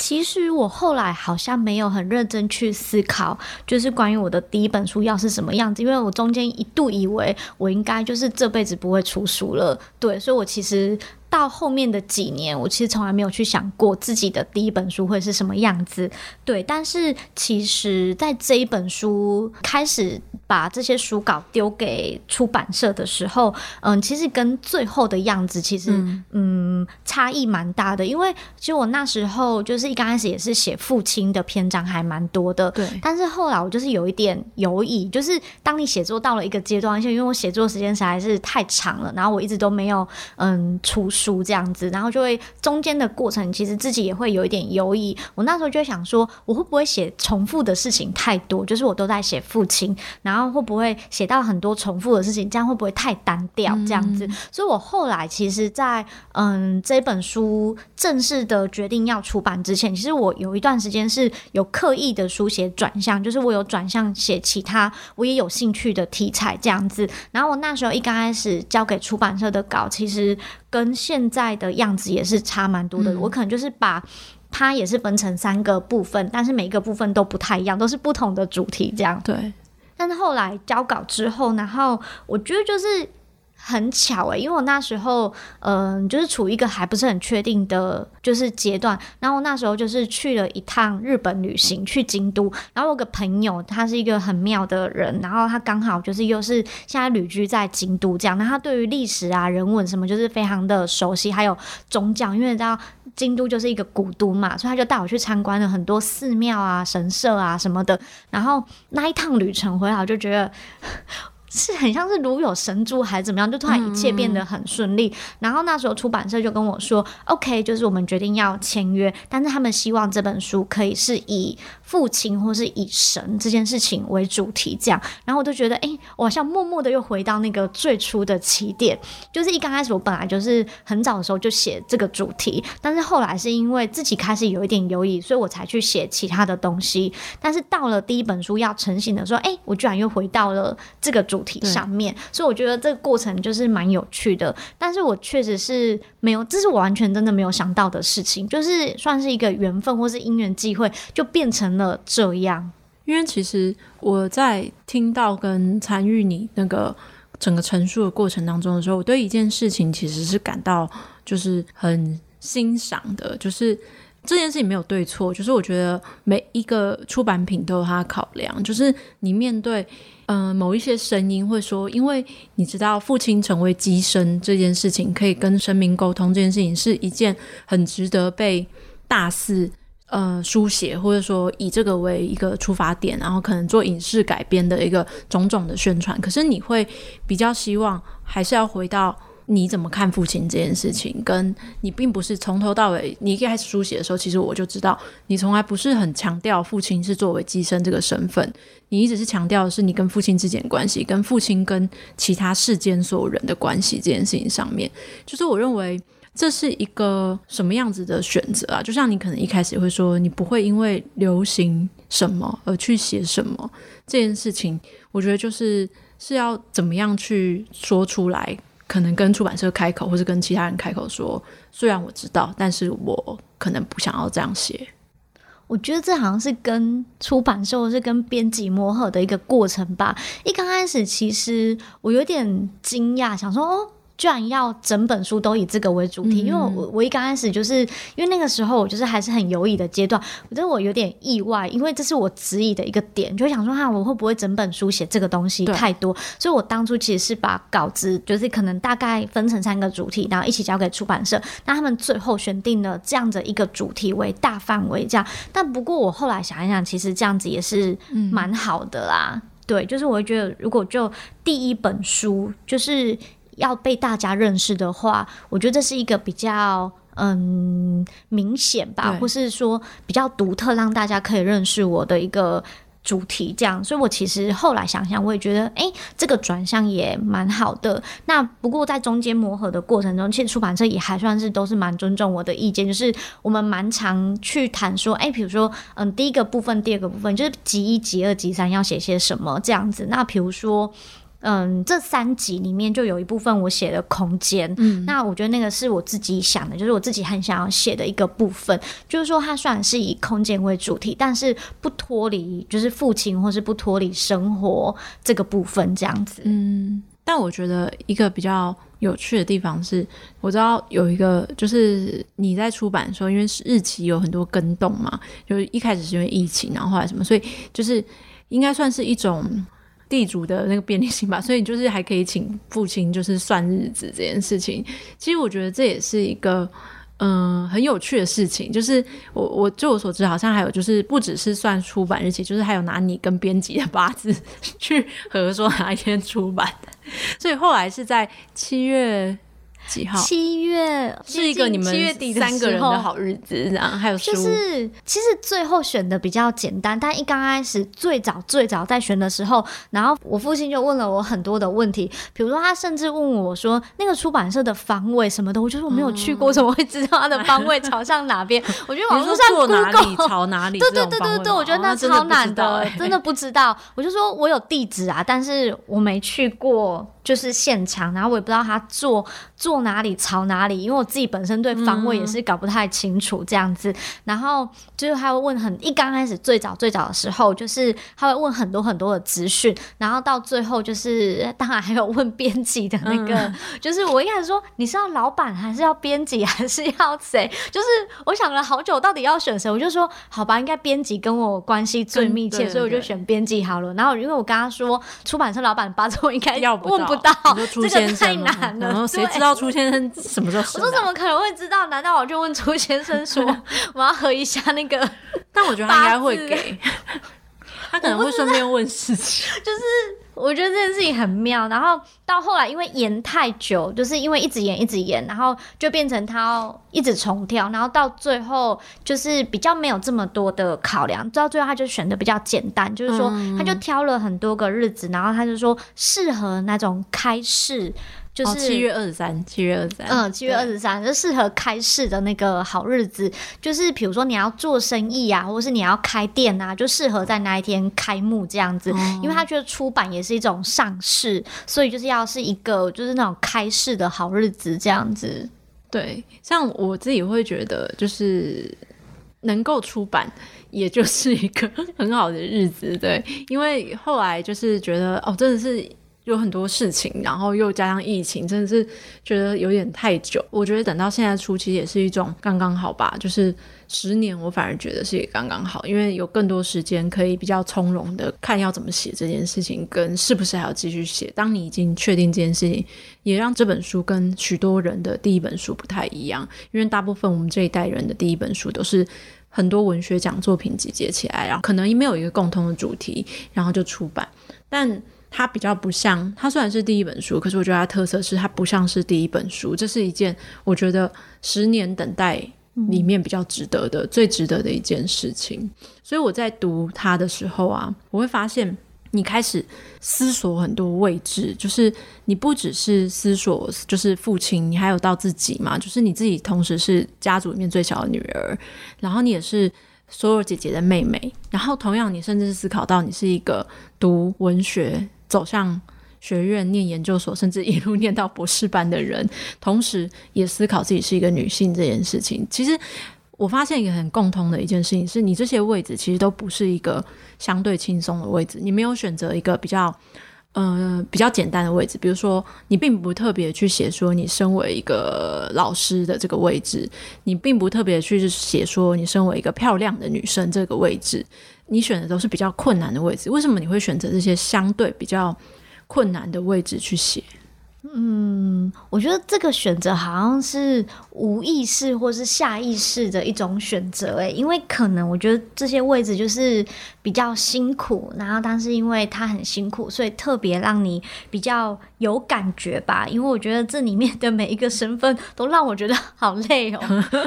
其实我后来好像没有很认真去思考，就是关于我的第一本书要是什么样子，因为我中间一度以为我应该就是这辈子不会出书了，对，所以我其实到后面的几年，我其实从来没有去想过自己的第一本书会是什么样子。对，但是其实在这一本书开始把这些书稿丢给出版社的时候，嗯，其实跟最后的样子其实嗯，嗯差异蛮大的。因为其实我那时候就是一刚开始也是写父亲的篇章还蛮多的，对。但是后来我就是有一点犹疑，就是当你写作到了一个阶段，而且因为我写作时间实在是太长了，然后我一直都没有嗯出。书这样子，然后就会中间的过程，其实自己也会有一点犹疑。我那时候就会想说，我会不会写重复的事情太多？就是我都在写父亲，然后会不会写到很多重复的事情？这样会不会太单调？这样子，嗯、所以我后来其实在，在嗯这本书正式的决定要出版之前，其实我有一段时间是有刻意的书写转向，就是我有转向写其他我也有兴趣的题材这样子。然后我那时候一刚开始交给出版社的稿，其实跟现在的样子也是差蛮多的，嗯，我可能就是把它也是分成三个部分，但是每一个部分都不太一样，都是不同的主题这样。对，但是后来交稿之后，然后我觉得就是。很巧诶、因为我那时候，嗯、就是处于一个还不是很确定的，就是阶段。然后那时候就是去了一趟日本旅行，去京都。然后我有个朋友，他是一个很妙的人，然后他刚好就是又是现在旅居在京都这样。那他对于历史啊、人文什么，就是非常的熟悉，还有宗教，因为你知道京都就是一个古都嘛，所以他就带我去参观了很多寺庙啊、神社啊什么的。然后那一趟旅程回来，我就觉得。是很像是如有神助还是怎么样，就突然一切变得很顺利。然后那时候出版社就跟我说：“OK，就是我们决定要签约，但是他们希望这本书可以是以父亲或是以神这件事情为主题，这样。”然后我就觉得，哎，我好像默默的又回到那个最初的起点。就是一刚开始，我本来就是很早的时候就写这个主题，但是后来是因为自己开始有一点犹豫，所以我才去写其他的东西。但是到了第一本书要成型的时候，哎，我居然又回到了这个主。主题上面，所以我觉得这个过程就是蛮有趣的。但是我确实是没有，这是我完全真的没有想到的事情，就是算是一个缘分或是因缘际会，就变成了这样。因为其实我在听到跟参与你那个整个陈述的过程当中的时候，我对一件事情其实是感到就是很欣赏的，就是。这件事情没有对错，就是我觉得每一个出版品都有它的考量。就是你面对嗯、某一些声音，会说，因为你知道父亲成为机身这件事情，可以跟神明沟通，这件事情是一件很值得被大肆呃书写，或者说以这个为一个出发点，然后可能做影视改编的一个种种的宣传。可是你会比较希望还是要回到。你怎么看父亲这件事情？跟你并不是从头到尾，你一开始书写的时候，其实我就知道，你从来不是很强调父亲是作为寄生这个身份，你一直是强调的是你跟父亲之间关系，跟父亲跟其他世间所有人的关系这件事情上面。就是我认为这是一个什么样子的选择啊？就像你可能一开始会说，你不会因为流行什么而去写什么这件事情，我觉得就是是要怎么样去说出来。可能跟出版社开口，或是跟其他人开口说，虽然我知道，但是我可能不想要这样写。我觉得这好像是跟出版社或是跟编辑磨合的一个过程吧。一刚开始，其实我有点惊讶，想说哦。居然要整本书都以这个为主题，嗯、因为我我一刚开始就是因为那个时候我就是还是很犹疑的阶段，我觉得我有点意外，因为这是我质疑的一个点，就想说哈，我会不会整本书写这个东西太多？所以我当初其实是把稿子就是可能大概分成三个主题，然后一起交给出版社，那他们最后选定了这样的一个主题为大范围这样。但不过我后来想一想，其实这样子也是蛮好的啦。嗯、对，就是我会觉得如果就第一本书就是。要被大家认识的话，我觉得这是一个比较嗯明显吧，或是说比较独特，让大家可以认识我的一个主题。这样，所以我其实后来想想，我也觉得，哎、欸，这个转向也蛮好的。那不过在中间磨合的过程中，其实出版社也还算是都是蛮尊重我的意见，就是我们蛮常去谈说，哎、欸，比如说，嗯，第一个部分，第二个部分，就是集一、集二、集三要写些什么这样子。那比如说。嗯，这三集里面就有一部分我写的空间，嗯，那我觉得那个是我自己想的，就是我自己很想要写的一个部分，就是说它虽然是以空间为主题，但是不脱离就是父亲或是不脱离生活这个部分这样子，嗯。但我觉得一个比较有趣的地方是，我知道有一个就是你在出版的时候，因为是日期有很多跟动嘛，就是一开始是因为疫情，然后后来什么，所以就是应该算是一种地主的那个便利性吧，[LAUGHS] 所以就是还可以请父亲就是算日子这件事情。其实我觉得这也是一个。嗯，很有趣的事情就是我我据我所知，好像还有就是不只是算出版日期，就是还有拿你跟编辑的八字去合说哪一天出版，所以后来是在七月。几号？七月是一个你们三个人的好日子，然后还有就是其实最后选的比较简单，但一刚开始最早最早在选的时候，然后我父亲就问了我很多的问题，比如说他甚至问我说那个出版社的方位什么的，我觉得我没有去过，怎么会知道它的方位朝向哪边？我觉得网络上 [LAUGHS] Google 朝哪里？对对对对对，我觉得那超难的，哦、真的，真的不知道。我就说我有地址啊，但是我没去过。就是现场，然后我也不知道他坐坐哪里朝哪里，因为我自己本身对方位也是搞不太清楚这样子。嗯、然后就是他会问很一刚开始最早最早的时候，就是他会问很多很多的资讯，然后到最后就是当然还有问编辑的那个，嗯、就是我一开始说你是要老板还是要编辑还是要谁？就是我想了好久，到底要选谁？我就说好吧，应该编辑跟我关系最密切，所以我就选编辑好了。然后因为我跟他说出版社老板八字，我应该问不到。不到，这个太难了。然后谁知道初先生什么时候？我说怎么可能会知道？难道我就问初先生说 [LAUGHS] 我要合一下那个？[LAUGHS] 但我觉得他应该会给，他可能会顺便问事情，[LAUGHS] 就是。我觉得这件事情很妙，然后到后来因为演太久，就是因为一直演一直演，然后就变成他要一直重挑，然后到最后就是比较没有这么多的考量，到最后他就选的比较简单，就是说他就挑了很多个日子，然后他就说适合那种开市。就是七月二十三，七月二十三，嗯，七月二十三就适合开市的那个好日子。就是比如说你要做生意啊，或者是你要开店啊，就适合在那一天开幕这样子。因为他觉得出版也是一种上市，所以就是要是一个就是那种开市的好日子这样子。对，像我自己会觉得，就是能够出版，也就是一个 [LAUGHS] 很好的日子。对，因为后来就是觉得，哦，真的是。有很多事情，然后又加上疫情，真的是觉得有点太久。我觉得等到现在出，其实也是一种刚刚好吧。就是十年，我反而觉得是也刚刚好，因为有更多时间可以比较从容的看要怎么写这件事情，跟是不是还要继续写。当你已经确定这件事情，也让这本书跟许多人的第一本书不太一样，因为大部分我们这一代人的第一本书都是很多文学奖作品集结起来，然后可能没有一个共同的主题，然后就出版，但。它比较不像，它虽然是第一本书，可是我觉得它特色是它不像是第一本书。这是一件我觉得十年等待里面比较值得的、最值得的一件事情。所以我在读它的时候啊，我会发现你开始思索很多位置，就是你不只是思索就是父亲，你还有到自己嘛，就是你自己同时是家族里面最小的女儿，然后你也是。所有姐姐的妹妹，然后同样，你甚至是思考到你是一个读文学、走向学院念研究所，[LAUGHS] 甚至一路念到博士班的人，同时也思考自己是一个女性这件事情。其实我发现一个很共通的一件事情，是你这些位置其实都不是一个相对轻松的位置，你没有选择一个比较。呃，比较简单的位置，比如说你并不特别去写说你身为一个老师的这个位置，你并不特别去写说你身为一个漂亮的女生这个位置，你选的都是比较困难的位置。为什么你会选择这些相对比较困难的位置去写？嗯，我觉得这个选择好像是无意识或是下意识的一种选择，诶，因为可能我觉得这些位置就是比较辛苦，然后但是因为它很辛苦，所以特别让你比较有感觉吧。因为我觉得这里面的每一个身份都让我觉得好累哦。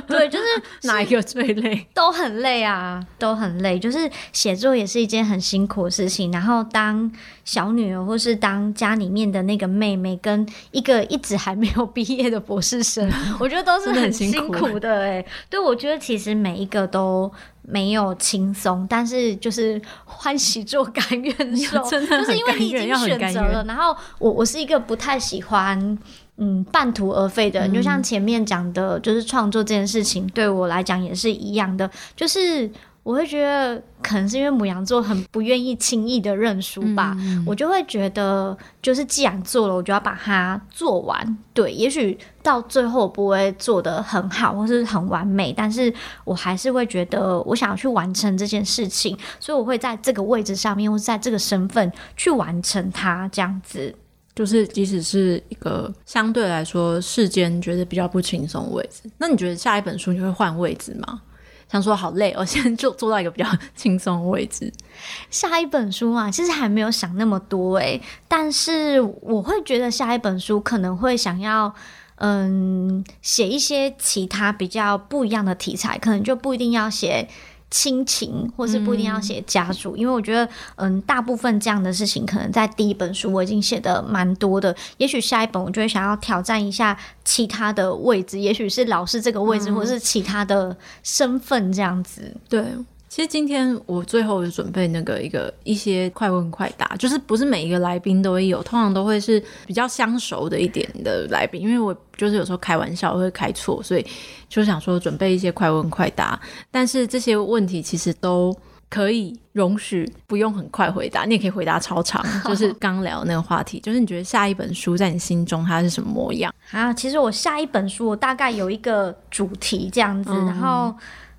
对，就是 [LAUGHS] 哪一个最累？都很累啊，都很累。就是写作也是一件很辛苦的事情，然后当小女儿或是当家里面的那个妹妹跟一个一直还没有毕业的博士生，[LAUGHS] 我觉得都是很辛苦的哎、欸。对，我觉得其实每一个都没有轻松，但是就是欢喜做甘愿受，[LAUGHS] 就是因为你已经选择了。然后我我是一个不太喜欢嗯半途而废的人，嗯、就像前面讲的，就是创作这件事情对我来讲也是一样的，就是。我会觉得可能是因为母羊座很不愿意轻易的认输吧，嗯、我就会觉得就是既然做了，我就要把它做完。对，也许到最后不会做得很好或是很完美，但是我还是会觉得我想要去完成这件事情，所以我会在这个位置上面或是在这个身份去完成它，这样子。就是即使是一个相对来说世间觉得比较不轻松的位置，那你觉得下一本书你会换位置吗？想说好累，我现在就坐到一个比较轻松的位置。下一本书啊，其实还没有想那么多诶，但是我会觉得下一本书可能会想要，嗯，写一些其他比较不一样的题材，可能就不一定要写。亲情，或是不一定要写家族，嗯，因为我觉得，嗯，大部分这样的事情，可能在第一本书我已经写的蛮多的。也许下一本，我就会想要挑战一下其他的位置，也许是老师这个位置，嗯，或是其他的身份这样子。对。其实今天我最后就准备那个一个一些快问快答，就是不是每一个来宾都会有，通常都会是比较相熟的一点的来宾，因为我就是有时候开玩笑会开错，所以就想说准备一些快问快答。但是这些问题其实都可以容许不用很快回答，[LAUGHS] 你也可以回答超长。就是刚聊那个话题，就是你觉得下一本书在你心中它是什么模样啊？其实我下一本书我大概有一个主题这样子，嗯、然后。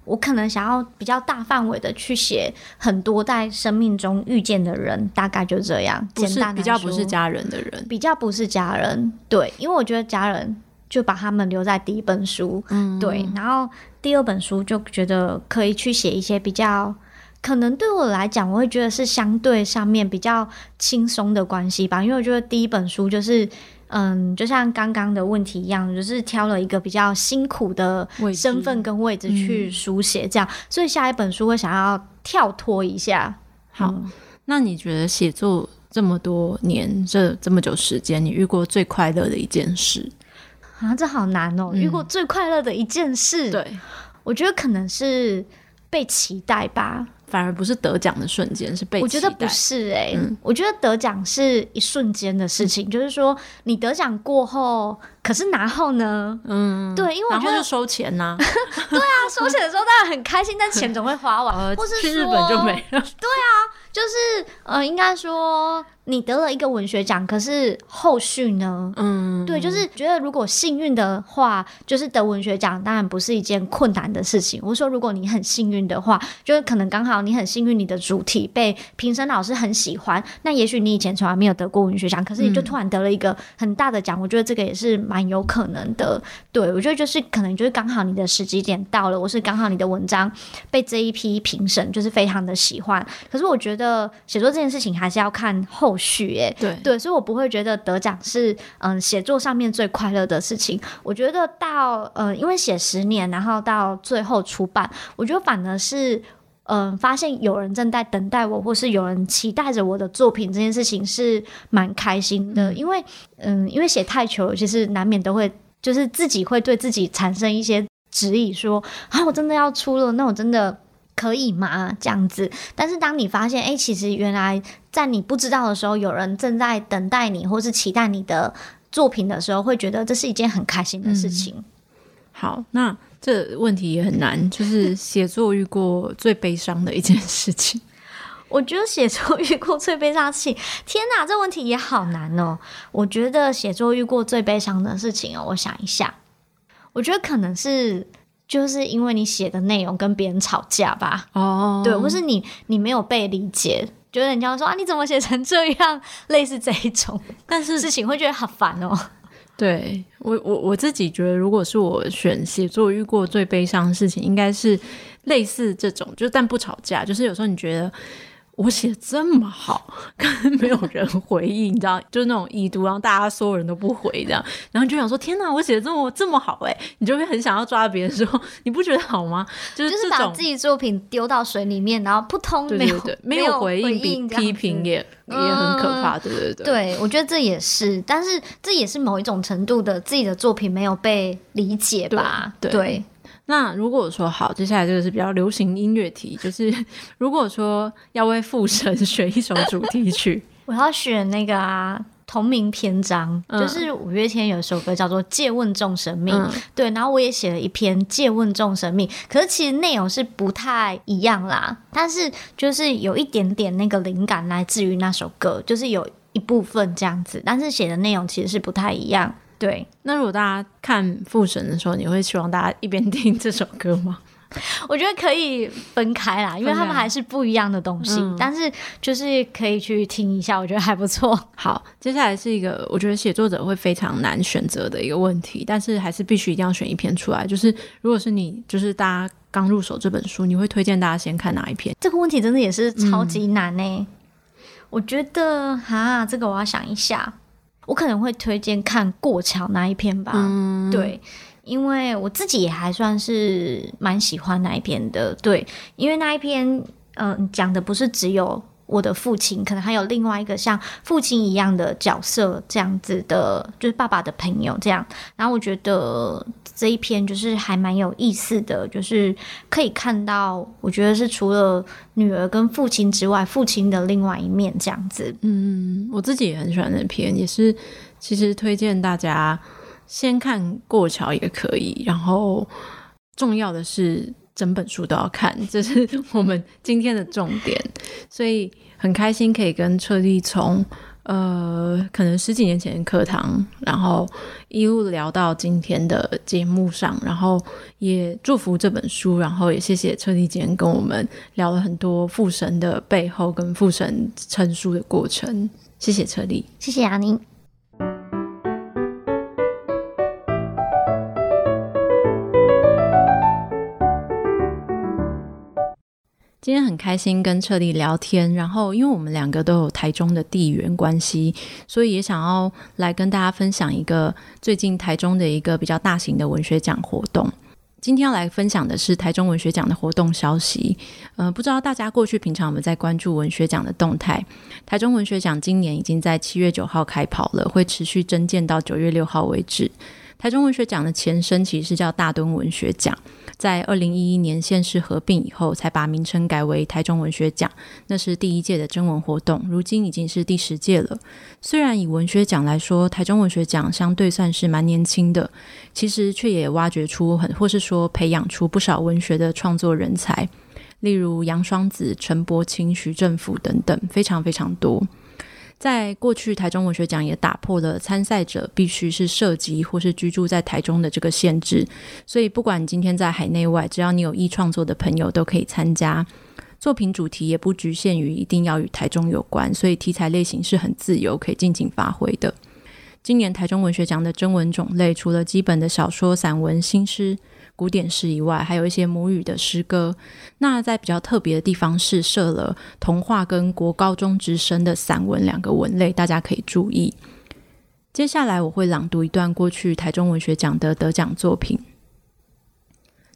我可能想要比较大范围的去写很多在生命中遇见的人，大概就这样。简单比较不是家人的人，比较不是家人。对，因为我觉得家人就把他们留在第一本书。嗯，对。然后第二本书就觉得可以去写一些比较，可能对我来讲，我会觉得是相对上面比较轻松的关系吧。因为我觉得第一本书就是。嗯，就像刚刚的问题一样，就是挑了一个比较辛苦的身份跟位置去书写，这样、嗯，所以下一本书会想要跳脱一下。好，嗯、那你觉得写作这么多年，这这么久时间，你遇过最快乐的一件事啊？这好难哦、遇过最快乐的一件事，对，我觉得可能是被期待吧。反而不是得奖的瞬间，是被我觉得不是哎、欸嗯，我觉得得奖是一瞬间的事情，嗯、就是说你得奖过后，可是拿后呢？嗯，对，因为我觉得就收钱呐、啊，对啊，收钱的时候当然很开心，但钱总会花完，[LAUGHS] 呃、或是去日本就没了，[LAUGHS] 对啊，就是呃，应该说。你得了一个文学奖，可是后续呢？嗯，对，就是觉得如果幸运的话，就是得文学奖，当然不是一件困难的事情。我说，如果你很幸运的话，就是可能刚好你很幸运，你的主题被评审老师很喜欢，那也许你以前从来没有得过文学奖，可是你就突然得了一个很大的奖，嗯、我觉得这个也是蛮有可能的。对，我觉得就是可能就是刚好你的时机点到了，我是刚好你的文章被这一批评审就是非常的喜欢。可是我觉得写作这件事情还是要看后。许哎，对对，所以我不会觉得得奖是嗯写作上面最快乐的事情。我觉得到呃，因为写十年，然后到最后出版，我觉得反而是嗯，发现有人正在等待我，或是有人期待着我的作品，这件事情是蛮开心的。嗯、因为嗯，因为写太久了，其实难免都会就是自己会对自己产生一些质疑，说啊，我真的要出了，那我真的。可以吗？这样子，但是当你发现，哎、欸，其实原来在你不知道的时候，有人正在等待你，或是期待你的作品的时候，会觉得这是一件很开心的事情。嗯、好，那这问题也很难，[LAUGHS] 就是写作遇过最悲伤的一件事情。我觉得写作遇过最悲伤的事情，天哪，这问题也好难哦。我觉得写作遇过最悲伤的事情哦，我想一下，我觉得可能是。就是因为你写的内容跟别人吵架吧，哦、oh.，对，或是你你没有被理解，觉得人家说啊，你怎么写成这样，[LAUGHS] 类似这一种，但是事情会觉得好烦哦。对我我我自己觉得，如果是我选写作遇过最悲伤的事情，应该是类似这种，就但不吵架，就是有时候你觉得。我写这么好，可是没有人回应，你知道，就是那种已读，然后大家所有人都不回这样，然后就想说：天哪，我写的这么这么好哎，你就会很想要抓别人说，你不觉得好吗？就是就是把自己作品丢到水里面，然后扑通 [LAUGHS] [LAUGHS] 没有没有回应，比批评也、嗯、也很可怕，对对对。对，我觉得这也是，但是这也是某一种程度的自己的作品没有被理解吧？对。对那如果说好，接下来这个是比较流行音乐题，就是 [LAUGHS] 如果说要为《复神》选一首主题曲，[LAUGHS] 我要选那个啊，同名篇章，嗯、就是五月天有一首歌叫做《借问众神命》，嗯，对，然后我也写了一篇《借问众神命》，可是其实内容是不太一样啦，但是就是有一点点那个灵感来自于那首歌，就是有一部分这样子，但是写的内容其实是不太一样。对，那如果大家看复神的时候，你会希望大家一边听这首歌吗？[LAUGHS] 我觉得可以分开啦，因为他们还是不一样的东西，嗯、但是就是可以去听一下，我觉得还不错。[LAUGHS] 好，接下来是一个我觉得写作者会非常难选择的一个问题，但是还是必须一定要选一篇出来。就是如果是你，就是大家刚入手这本书，你会推荐大家先看哪一篇？这个问题真的也是超级难呢、欸。嗯、我觉得哈，这个我要想一下，我可能会推荐看过桥那一篇吧。嗯，对。因为我自己也还算是蛮喜欢那一篇的，对，因为那一篇，嗯、呃，讲的不是只有我的父亲，可能还有另外一个像父亲一样的角色，这样子的，就是爸爸的朋友这样。然后我觉得这一篇就是还蛮有意思的，就是可以看到，我觉得是除了女儿跟父亲之外，父亲的另外一面这样子。嗯，我自己也很喜欢那篇，也是其实推荐大家。先看过桥也可以，然后重要的是整本书都要看，这是我们今天的重点。所以很开心可以跟彻力从呃可能十几年前的课堂，然后一路聊到今天的节目上，然后也祝福这本书，然后也谢谢车丽今天跟我们聊了很多复神的背后跟复神成书的过程。谢谢车丽，谢谢阿宁。今天很开心跟彻力聊天，然后因为我们两个都有台中的地缘关系，所以也想要来跟大家分享一个最近台中的一个比较大型的文学奖活动。今天要来分享的是台中文学奖的活动消息。呃，不知道大家过去平常有没有在关注文学奖的动态？台中文学奖今年已经在七月九号开跑了，会持续征件到九月六号为止。台中文学奖的前身其实是叫大墩文学奖。在二零一一年县市合并以后，才把名称改为台中文学奖。那是第一届的征文活动，如今已经是第十届了。虽然以文学奖来说，台中文学奖相对算是蛮年轻的，其实却也挖掘出很，或是说培养出不少文学的创作人才，例如杨双子、陈柏青、徐政甫等等，非常非常多。在过去，台中文学奖也打破了参赛者必须是涉及或是居住在台中的这个限制，所以不管今天在海内外，只要你有意创作的朋友都可以参加。作品主题也不局限于一定要与台中有关，所以题材类型是很自由，可以尽情发挥的。今年台中文学奖的征文种类，除了基本的小说、散文、新诗。古典诗以外，还有一些母语的诗歌。那在比较特别的地方是设了童话跟国高中直升的散文两个文类，大家可以注意。接下来我会朗读一段过去台中文学奖的得奖作品。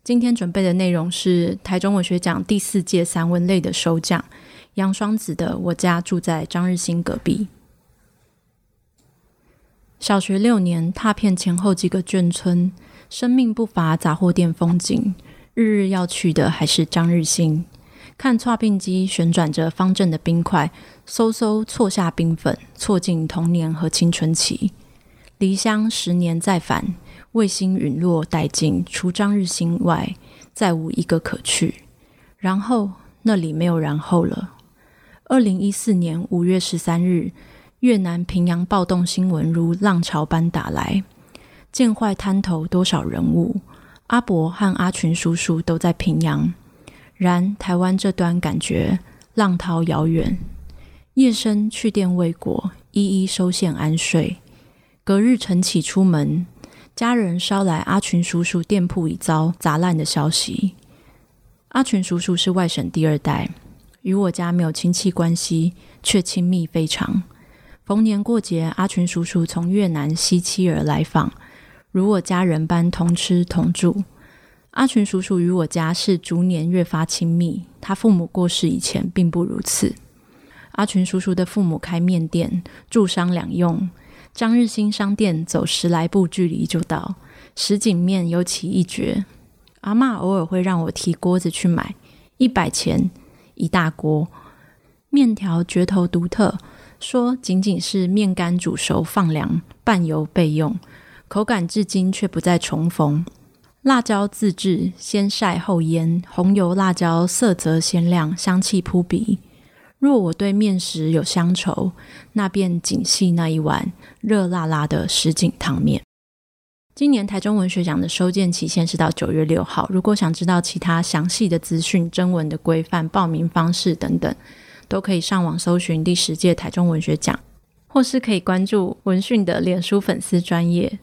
今天准备的内容是台中文学奖第四届散文类的首奖，杨双子的《我家住在张日新隔壁》。小学六年，踏遍前后几个眷村。生命不乏杂货店风景，日日要去的还是张日新。看剉冰机旋转着方正的冰块，嗖嗖错下冰粉，错进童年和青春期。离乡十年再返，卫星陨落殆尽，除张日新外，再无一个可去。然后那里没有然后了。二零一四年五月十三日，越南平阳暴动新闻如浪潮般打来。见坏滩头多少人物，阿伯和阿群叔叔都在平阳。然台湾这端感觉浪涛遥远。夜深去店未果，一一收线安睡。隔日晨起出门，家人捎来阿群叔叔店铺已遭砸烂的消息。阿群叔叔是外省第二代，与我家没有亲戚关系，却亲密非常。逢年过节，阿群叔叔从越南携妻儿来访。如我家人般同吃同住，阿群叔叔与我家是逐年越发亲密。他父母过世以前并不如此。阿群叔叔的父母开面店，住商两用。张日新商店走十来步距离就到。什锦面尤其一绝。阿嬷偶尔会让我提锅子去买，一百钱一大锅。面条绝头独特，说仅仅是面干煮熟放凉拌油备用，口感至今却不再重逢。辣椒自制，先晒后腌，红油辣椒色泽鲜亮，香气扑鼻。若我对面食有乡愁，那便仅系那一碗热辣辣的什锦汤面。今年台中文学奖的收件期限是到九月六号。如果想知道其他详细的资讯、征文的规范、报名方式等等，都可以上网搜寻第十届台中文学奖，或是可以关注文讯的脸书粉丝专业